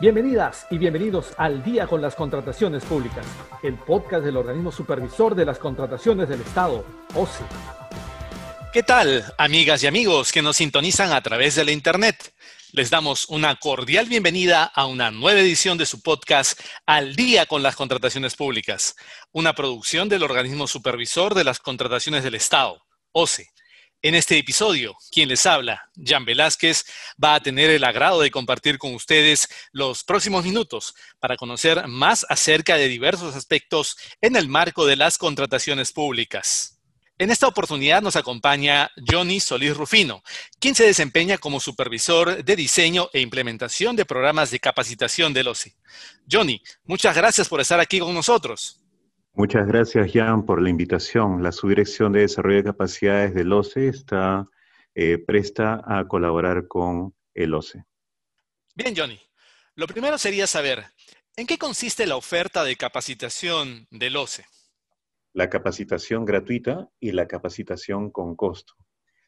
Bienvenidas y bienvenidos al Día con las Contrataciones Públicas, el podcast del organismo supervisor de las contrataciones del Estado, OCE. ¿Qué tal, amigas y amigos que nos sintonizan a través de la Internet? Les damos una cordial bienvenida a una nueva edición de su podcast Al día con las contrataciones públicas, una producción del organismo supervisor de las contrataciones del Estado, OCE. En este episodio, quien les habla, Jan Velázquez, va a tener el agrado de compartir con ustedes los próximos minutos para conocer más acerca de diversos aspectos en el marco de las contrataciones públicas. En esta oportunidad nos acompaña Johnny Solís Rufino, quien se desempeña como supervisor de diseño e implementación de programas de capacitación del OCE. Johnny, muchas gracias por estar aquí con nosotros. Muchas gracias, Jan, por la invitación. La Subdirección de Desarrollo de Capacidades del OCE está eh, presta a colaborar con el OCE. Bien, Johnny. Lo primero sería saber, ¿en qué consiste la oferta de capacitación del OCE? la capacitación gratuita y la capacitación con costo.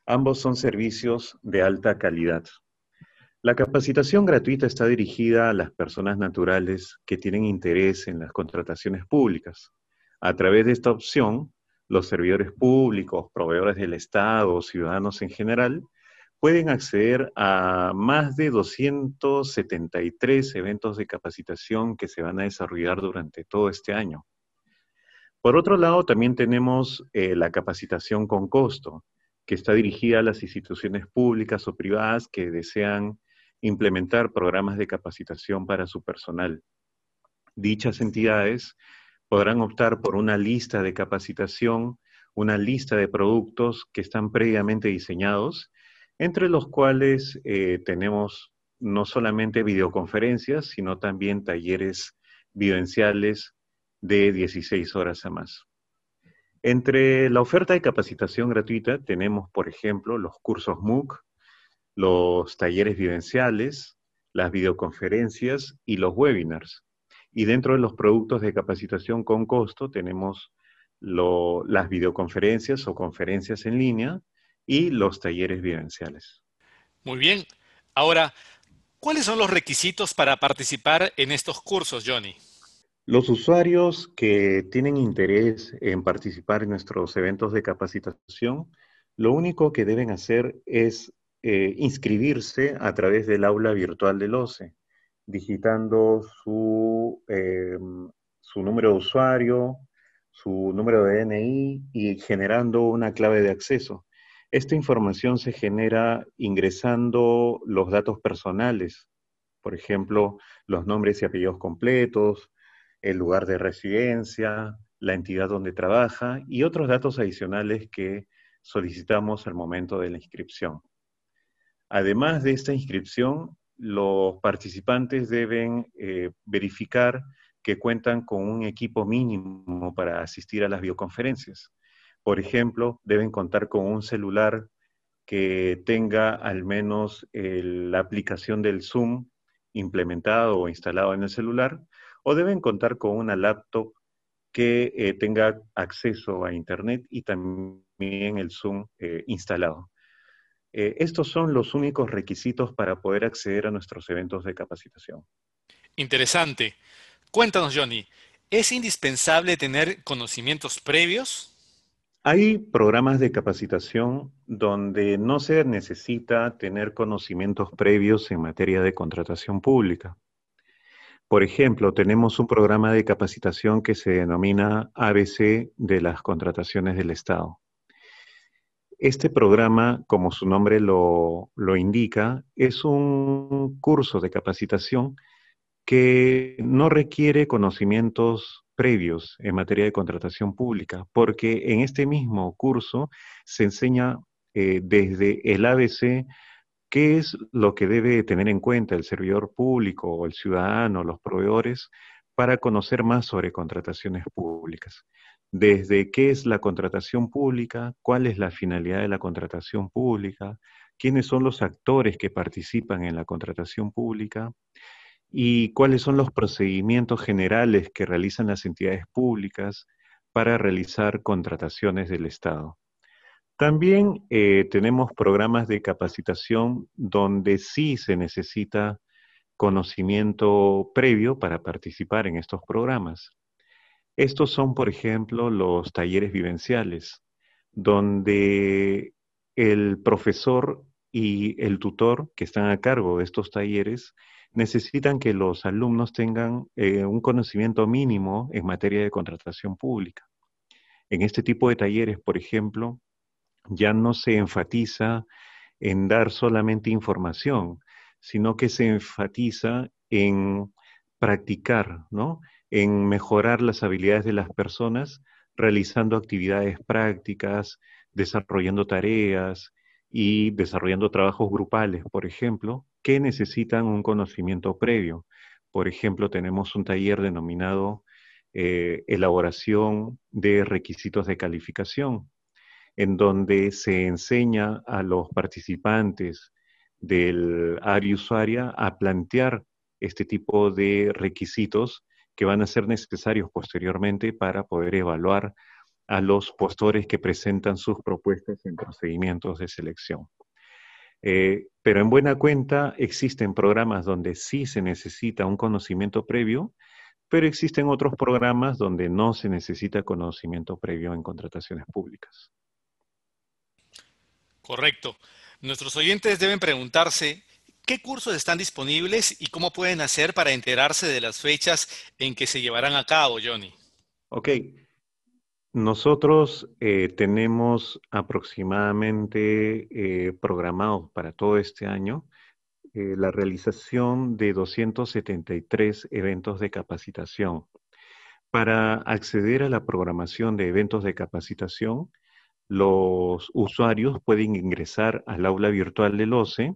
Ambos son servicios de alta calidad. La capacitación gratuita está dirigida a las personas naturales que tienen interés en las contrataciones públicas. A través de esta opción, los servidores públicos, proveedores del Estado, ciudadanos en general, pueden acceder a más de 273 eventos de capacitación que se van a desarrollar durante todo este año. Por otro lado, también tenemos eh, la capacitación con costo, que está dirigida a las instituciones públicas o privadas que desean implementar programas de capacitación para su personal. Dichas entidades podrán optar por una lista de capacitación, una lista de productos que están previamente diseñados, entre los cuales eh, tenemos no solamente videoconferencias, sino también talleres vivenciales de 16 horas a más. Entre la oferta de capacitación gratuita tenemos, por ejemplo, los cursos MOOC, los talleres vivenciales, las videoconferencias y los webinars. Y dentro de los productos de capacitación con costo tenemos las videoconferencias o conferencias en línea y los talleres vivenciales. Muy bien. Ahora, ¿cuáles son los requisitos para participar en estos cursos, Johnny? Los usuarios que tienen interés en participar en nuestros eventos de capacitación, lo único que deben hacer es eh, inscribirse a través del aula virtual del OCE, digitando su, em, su número de usuario, su número de DNI y generando una clave de acceso. Esta información se genera ingresando los datos personales, por ejemplo, los nombres y apellidos completos, el lugar de residencia, la entidad donde trabaja y otros datos adicionales que solicitamos al momento de la inscripción. Además de esta inscripción, los participantes deben eh, verificar que cuentan con un equipo mínimo para asistir a las videoconferencias. Por ejemplo, deben contar con un celular que tenga al menos la aplicación del Zoom implementado o instalado en el celular o deben contar con una laptop que eh, tenga acceso a Internet y también el Zoom eh, instalado. Eh, estos son los únicos requisitos para poder acceder a nuestros eventos de capacitación. Interesante. Cuéntanos, Johnny, ¿es indispensable tener conocimientos previos? Hay programas de capacitación donde no se necesita tener conocimientos previos en materia de contratación pública. Por ejemplo, tenemos un programa de capacitación que se denomina ABC de las contrataciones del Estado. Este programa, como su nombre lo, indica, es un curso de capacitación que no requiere conocimientos previos en materia de contratación pública, porque en este mismo curso se enseña eh, desde el ABC ¿Qué es lo que debe tener en cuenta el servidor público o el ciudadano, los proveedores, para conocer más sobre contrataciones públicas? Desde qué es la contratación pública, cuál es la finalidad de la contratación pública, quiénes son los actores que participan en la contratación pública y cuáles son los procedimientos generales que realizan las entidades públicas para realizar contrataciones del Estado. También eh, tenemos programas de capacitación donde sí se necesita conocimiento previo para participar en estos programas. Estos son, por ejemplo, los talleres vivenciales, donde el profesor y el tutor que están a cargo de estos talleres necesitan que los alumnos tengan eh, un conocimiento mínimo en materia de contratación pública. En este tipo de talleres, por ejemplo, ya no se enfatiza en dar solamente información, sino que se enfatiza en practicar, ¿no? En mejorar las habilidades de las personas realizando actividades prácticas, desarrollando tareas y desarrollando trabajos grupales, por ejemplo, que necesitan un conocimiento previo. Por ejemplo, tenemos un taller denominado eh, elaboración de requisitos de calificación, en donde se enseña a los participantes del área usuaria a plantear este tipo de requisitos que van a ser necesarios posteriormente para poder evaluar a los postores que presentan sus propuestas en procedimientos de selección. Eh, pero en buena cuenta existen programas donde sí se necesita un conocimiento previo, pero existen otros programas donde no se necesita conocimiento previo en contrataciones públicas. Correcto. Nuestros oyentes deben preguntarse qué cursos están disponibles y cómo pueden hacer para enterarse de las fechas en que se llevarán a cabo, Johnny. Ok. Nosotros eh, tenemos aproximadamente eh, programados para todo este año eh, la realización de 273 eventos de capacitación. Para acceder a la programación de eventos de capacitación, los usuarios pueden ingresar al aula virtual del OCE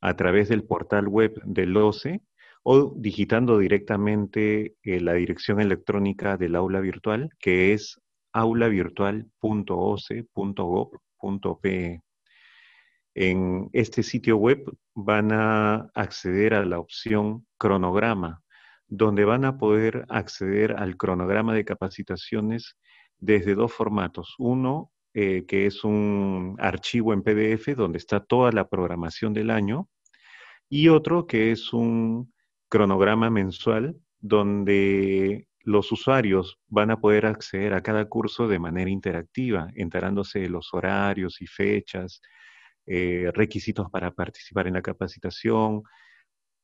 a través del portal web del OCE o digitando directamente eh, la dirección electrónica del aula virtual, que es aulavirtual.oce.gov.pe. En este sitio web van a acceder a la opción cronograma, donde van a poder acceder al cronograma de capacitaciones desde dos formatos. Uno, eh, que es un archivo en PDF donde está toda la programación del año, y otro que es un cronograma mensual donde los usuarios van a poder acceder a cada curso de manera interactiva, enterándose de los horarios y fechas, eh, requisitos para participar en la capacitación,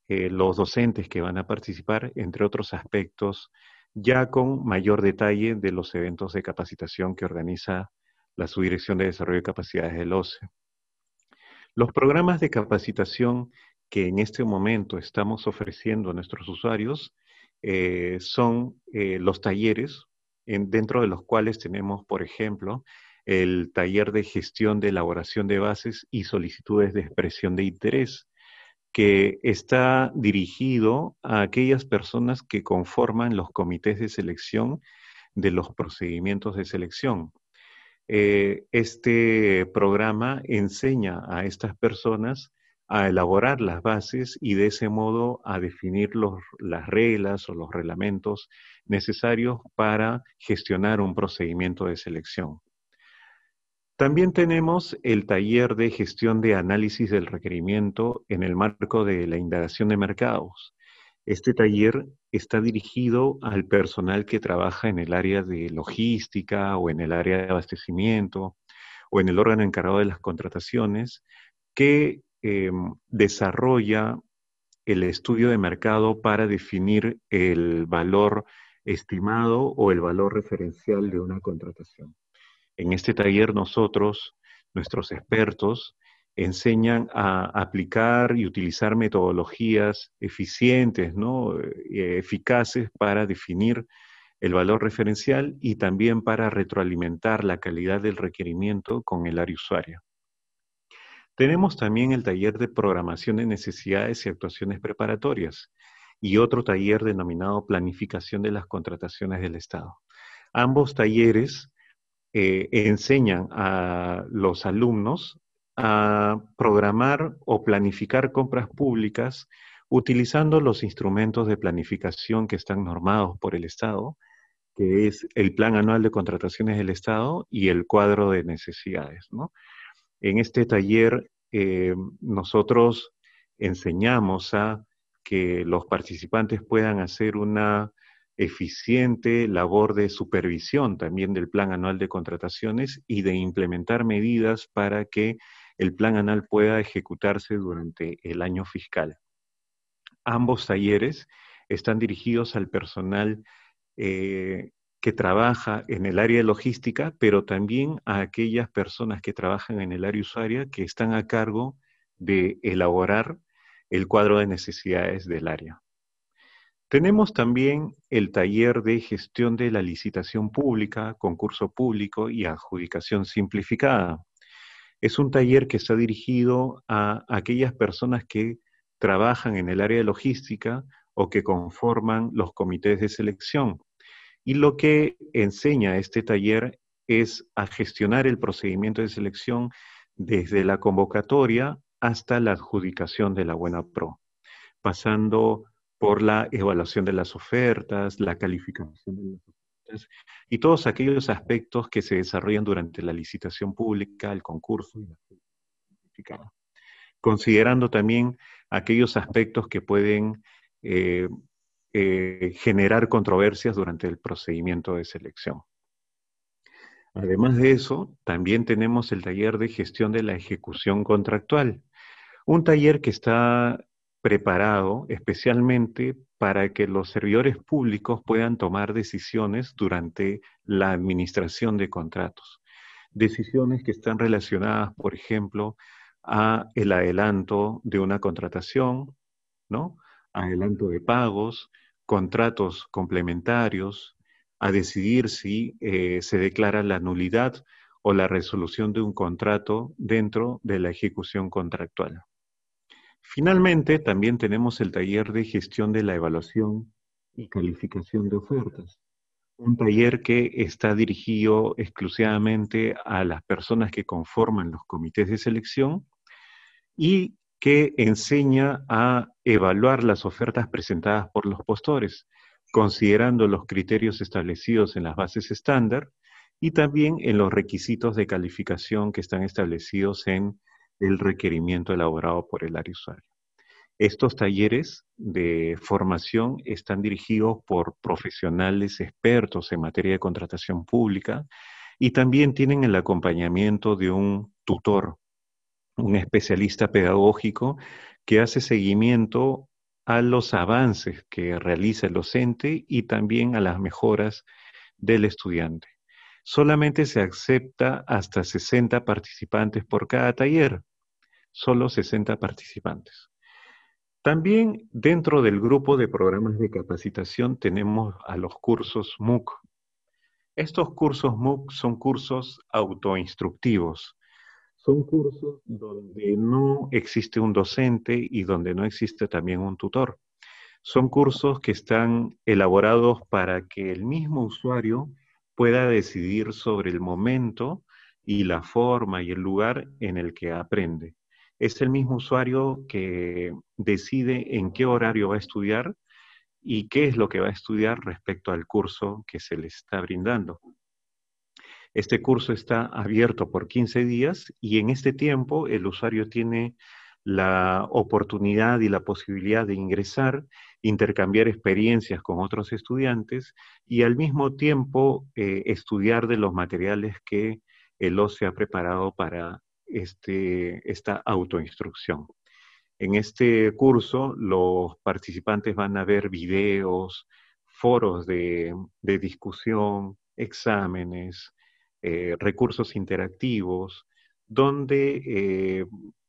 eh, los docentes que van a participar, entre otros aspectos, ya con mayor detalle de los eventos de capacitación que organiza la Subdirección de Desarrollo de Capacidades del OCE. Los programas de capacitación que en este momento estamos ofreciendo a nuestros usuarios eh, son eh, los talleres, dentro de los cuales tenemos, por ejemplo, el taller de gestión de elaboración de bases y solicitudes de expresión de interés, que está dirigido a aquellas personas que conforman los comités de selección de los procedimientos de selección. Eh, este programa enseña a estas personas a elaborar las bases y de ese modo a definir las reglas o los reglamentos necesarios para gestionar un procedimiento de selección. También tenemos el taller de gestión de análisis del requerimiento en el marco de la indagación de mercados. Este taller está dirigido al personal que trabaja en el área de logística o en el área de abastecimiento o en el órgano encargado de las contrataciones que em, desarrolla el estudio de mercado para definir el valor estimado o el valor referencial de una contratación. En este taller nosotros, nuestros expertos, enseñan a aplicar y utilizar metodologías eficientes, ¿no? Eh, eficaces para definir el valor referencial y también para retroalimentar la calidad del requerimiento con el área usuaria. Tenemos también el taller de programación de necesidades y actuaciones preparatorias y otro taller denominado planificación de las contrataciones del Estado. Ambos talleres eh, enseñan a los alumnos a programar o planificar compras públicas utilizando los instrumentos de planificación que están normados por el Estado, que es el Plan Anual de Contrataciones del Estado y el cuadro de necesidades. En este taller eh, nosotros enseñamos a que los participantes puedan hacer una eficiente labor de supervisión también del plan anual de contrataciones y de implementar medidas para que el plan anual pueda ejecutarse durante el año fiscal. Ambos talleres están dirigidos al personal eh, que trabaja en el área de logística, pero también a aquellas personas que trabajan en el área usuaria que están a cargo de elaborar el cuadro de necesidades del área. Tenemos también el taller de gestión de la licitación pública, concurso público y adjudicación simplificada. Es un taller que está dirigido a aquellas personas que trabajan en el área de logística o que conforman los comités de selección. Y lo que enseña este taller es a gestionar el procedimiento de selección desde la convocatoria hasta la adjudicación de la buena pro, pasando por la evaluación de las ofertas, la calificación de las ofertas y todos aquellos aspectos que se desarrollan durante la licitación pública, el concurso y la considerando también aquellos aspectos que pueden eh, eh, generar controversias durante el procedimiento de selección. Además de eso, también tenemos el taller de gestión de la ejecución contractual, un taller que está preparado especialmente para que los servidores públicos puedan tomar decisiones durante la administración de contratos. Decisiones que están relacionadas, por ejemplo, a el adelanto de una contratación, ¿no? Adelanto de pagos, contratos complementarios, a decidir si eh, se declara la nulidad o la resolución de un contrato dentro de la ejecución contractual. Finalmente, también tenemos el taller de gestión de la evaluación y calificación de ofertas, un taller que está dirigido exclusivamente a las personas que conforman los comités de selección y que enseña a evaluar las ofertas presentadas por los postores, considerando los criterios establecidos en las bases estándar y también en los requisitos de calificación que están establecidos en el requerimiento elaborado por el área usuario. Estos talleres de formación están dirigidos por profesionales expertos en materia de contratación pública y también tienen el acompañamiento de un tutor un especialista pedagógico que hace seguimiento a los avances que realiza el docente y también a las mejoras del estudiante. Solamente se acepta hasta 60 participantes por cada taller, solo 60 participantes. También dentro del grupo de programas de capacitación tenemos a los cursos MOOC. Estos cursos MOOC son cursos autoinstructivos son cursos donde no existe un docente y donde no existe también un tutor. Son cursos que están elaborados para que el mismo usuario pueda decidir sobre el momento y la forma y el lugar en el que aprende. Es el mismo usuario que decide en qué horario va a estudiar y qué es lo que va a estudiar respecto al curso que se le está brindando. Este curso está abierto por 15 días y en este tiempo el usuario tiene la oportunidad y la posibilidad de ingresar, intercambiar experiencias con otros estudiantes y al mismo tiempo eh, estudiar de los materiales que el OCE ha preparado para este, esta autoinstrucción. En este curso los participantes van a ver videos, foros de discusión, exámenes, eh, recursos interactivos, donde, eh,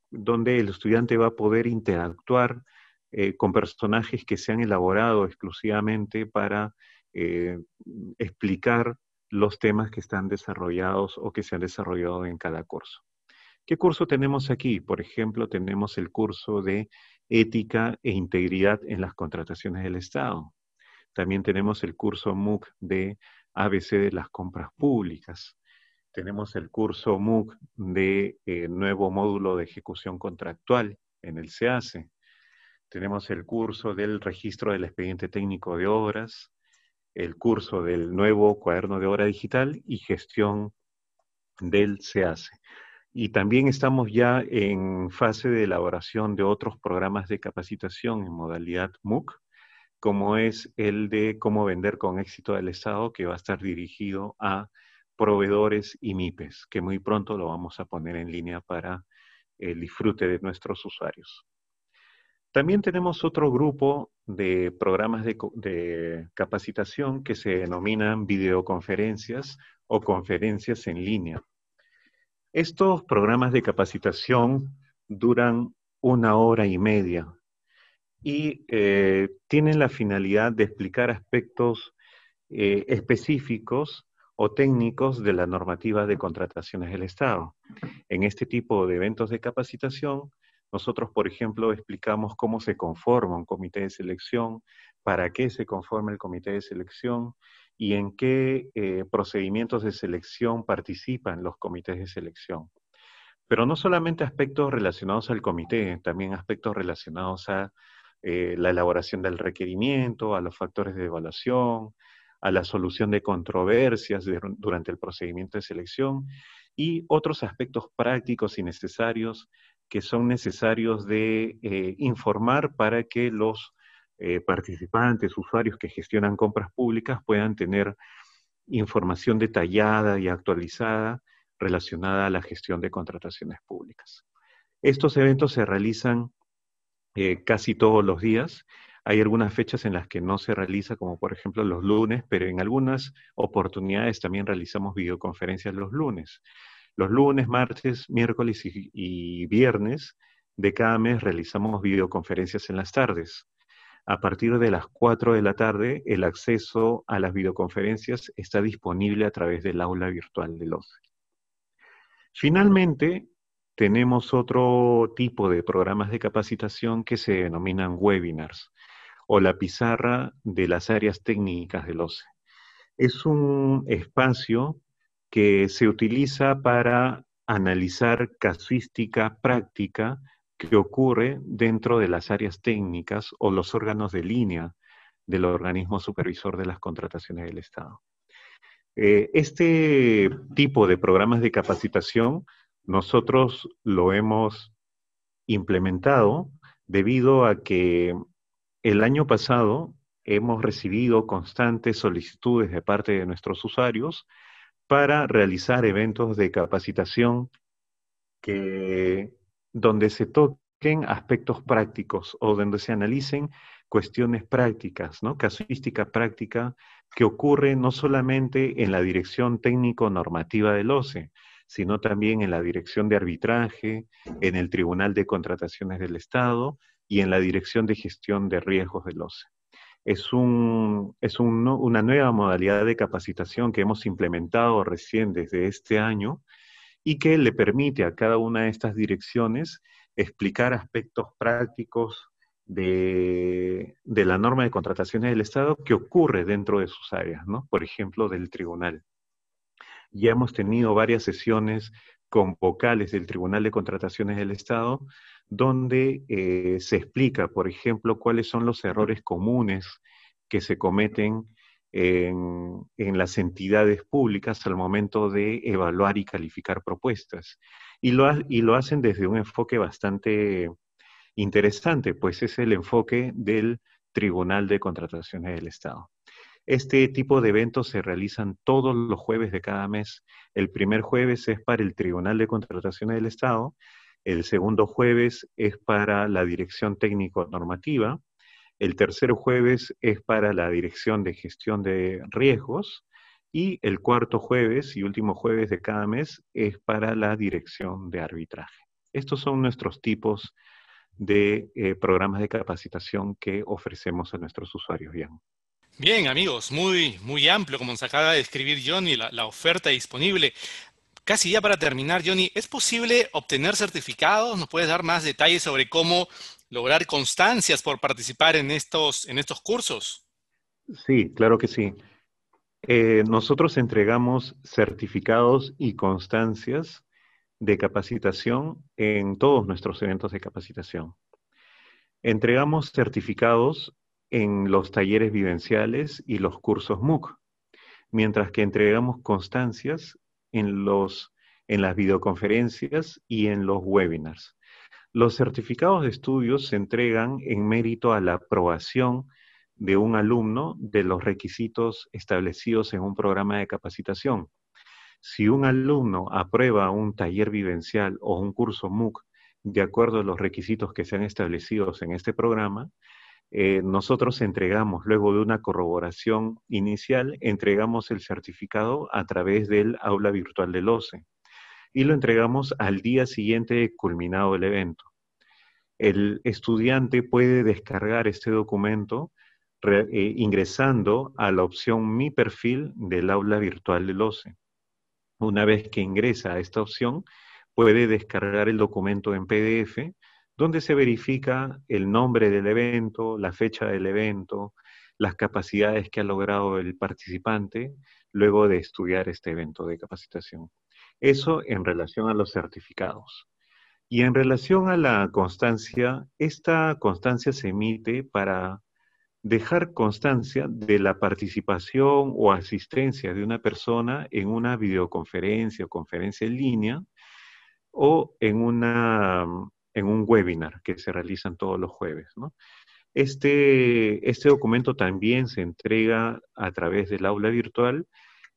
donde el estudiante va a poder interactuar eh, con personajes que se han elaborado exclusivamente para explicar los temas que están desarrollados o que se han desarrollado en cada curso. ¿Qué curso tenemos aquí? Por ejemplo, tenemos el curso de ética e integridad en las contrataciones del Estado. También tenemos el curso MOOC de ABC de las compras públicas tenemos el curso MOOC de eh, nuevo módulo de ejecución contractual en el SEACE. Tenemos el curso del registro del expediente técnico de obras, el curso del nuevo cuaderno de obra digital y gestión del SEACE. Y también estamos ya en fase de elaboración de otros programas de capacitación en modalidad MOOC, como es el de cómo vender con éxito al Estado, que va a estar dirigido a proveedores y MIPES, que muy pronto lo vamos a poner en línea para el disfrute de nuestros usuarios. También tenemos otro grupo de programas de, de, capacitación que se denominan videoconferencias o conferencias en línea. Estos programas de capacitación duran una hora y media y eh, tienen la finalidad de explicar aspectos eh, específicos o técnicos de la normativa de contrataciones del Estado. En este tipo de eventos de capacitación, nosotros, por ejemplo, explicamos cómo se conforma un comité de selección, para qué se conforma el comité de selección, y en qué eh, procedimientos de selección participan los comités de selección. Pero no solamente aspectos relacionados al comité, también aspectos relacionados a eh, la elaboración del requerimiento, a los factores de evaluación, a la solución de controversias durante el procedimiento de selección y otros aspectos prácticos y necesarios que son necesarios de eh, informar para que los eh, participantes, usuarios que gestionan compras públicas puedan tener información detallada y actualizada relacionada a la gestión de contrataciones públicas. Estos eventos se realizan eh, casi todos los días. Hay algunas fechas en las que no se realiza, como por ejemplo los lunes, pero en algunas oportunidades también realizamos videoconferencias los lunes. Los lunes, martes, miércoles y viernes de cada mes realizamos videoconferencias en las tardes. A partir de las 4 de la tarde, el acceso a las videoconferencias está disponible a través del aula virtual del OCE. Finalmente, tenemos otro tipo de programas de capacitación que se denominan webinars o la pizarra de las áreas técnicas del OCE. Es un espacio que se utiliza para analizar casuística práctica que ocurre dentro de las áreas técnicas o los órganos de línea del organismo supervisor de las contrataciones del Estado. Eh, este tipo de programas de capacitación nosotros lo hemos implementado debido a que el año pasado hemos recibido constantes solicitudes de parte de nuestros usuarios para realizar eventos de capacitación que donde se toquen aspectos prácticos o donde se analicen cuestiones prácticas, ¿no? Casuística práctica que ocurre no solamente en la dirección técnico-normativa del OCE, sino también en la dirección de arbitraje, en el Tribunal de Contrataciones del Estado y en la dirección de gestión de riesgos del OCE. Es, un, es una nueva modalidad de capacitación que hemos implementado recién desde este año y que le permite a cada una de estas direcciones explicar aspectos prácticos de, la norma de contrataciones del Estado que ocurre dentro de sus áreas, ¿no? Por ejemplo, del tribunal. Ya hemos tenido varias sesiones con vocales del Tribunal de Contrataciones del Estado, donde eh, se explica, por ejemplo, cuáles son los errores comunes que se cometen en, las entidades públicas al momento de evaluar y calificar propuestas. Y lo, y lo hacen desde un enfoque bastante interesante, pues es el enfoque del Tribunal de Contrataciones del Estado. Este tipo de eventos se realizan todos los jueves de cada mes. El primer jueves es para el Tribunal de Contrataciones del Estado, el segundo jueves es para la Dirección Técnico Normativa, el tercer jueves es para la Dirección de Gestión de Riesgos y el cuarto jueves y último jueves de cada mes es para la Dirección de Arbitraje. Estos son nuestros tipos de eh, programas de capacitación que ofrecemos a nuestros usuarios, Bien. Amigos, muy, muy amplio, como nos acaba de describir Johnny, la, la oferta disponible. Casi ya para terminar, Johnny, ¿es posible obtener certificados? ¿Nos puedes dar más detalles sobre cómo lograr constancias por participar en estos, en estos cursos? Sí, claro que sí. Eh, nosotros entregamos certificados y constancias de capacitación en todos nuestros eventos de capacitación. Entregamos certificados en los talleres vivenciales y los cursos MOOC, mientras que entregamos constancias en los en las videoconferencias y en los webinars. Los certificados de estudios se entregan en mérito a la aprobación de un alumno de los requisitos establecidos en un programa de capacitación. Si un alumno aprueba un taller vivencial o un curso MOOC de acuerdo a los requisitos que sean establecidos en este programa, eh, nosotros entregamos, luego de una corroboración inicial, entregamos el certificado a través del aula virtual del OCE y lo entregamos al día siguiente culminado el evento. El estudiante puede descargar este documento eh, ingresando a la opción Mi perfil del aula virtual del OCE. Una vez que ingresa a esta opción, puede descargar el documento en PDF donde se verifica el nombre del evento, la fecha del evento, las capacidades que ha logrado el participante luego de estudiar este evento de capacitación. Eso en relación a los certificados. Y en relación a la constancia, esta constancia se emite para dejar constancia de la participación o asistencia de una persona en una videoconferencia o conferencia en línea o en una en un webinar que se realizan todos los jueves. Este, este documento también se entrega a través del aula virtual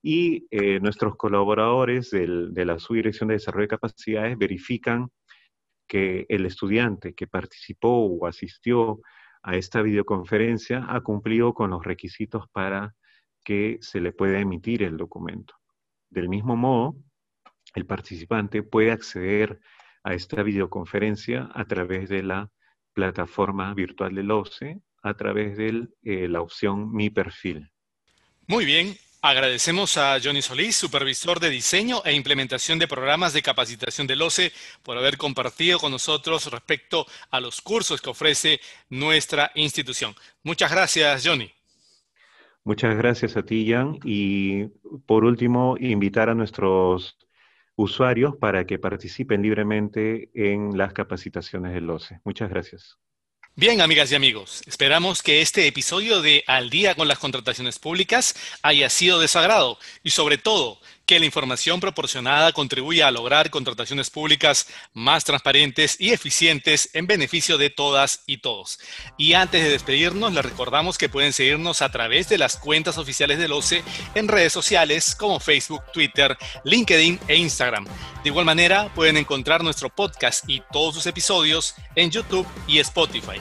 y eh, nuestros colaboradores de la Subdirección de Desarrollo de Capacidades verifican que el estudiante que participó o asistió a esta videoconferencia ha cumplido con los requisitos para que se le pueda emitir el documento. Del mismo modo, el participante puede acceder a esta videoconferencia a través de la plataforma virtual del OCE, a través de eh, la opción Mi Perfil. Muy bien, Agradecemos a Johnny Solís, supervisor de diseño e implementación de programas de capacitación del OCE, por haber compartido con nosotros respecto a los cursos que ofrece nuestra institución. Muchas gracias, Johnny. Muchas gracias a ti, Jan. Y por último, invitar a nuestros usuarios para que participen libremente en las capacitaciones del OCE. Muchas gracias. Bien, amigas y amigos, esperamos que este episodio de Al día con las contrataciones públicas haya sido de su agrado y sobre todo que la información proporcionada contribuya a lograr contrataciones públicas más transparentes y eficientes en beneficio de todas y todos. Y antes de despedirnos, les recordamos que pueden seguirnos a través de las cuentas oficiales del OCE en redes sociales como Facebook, Twitter, LinkedIn e Instagram. De igual manera, pueden encontrar nuestro podcast y todos sus episodios en YouTube y Spotify.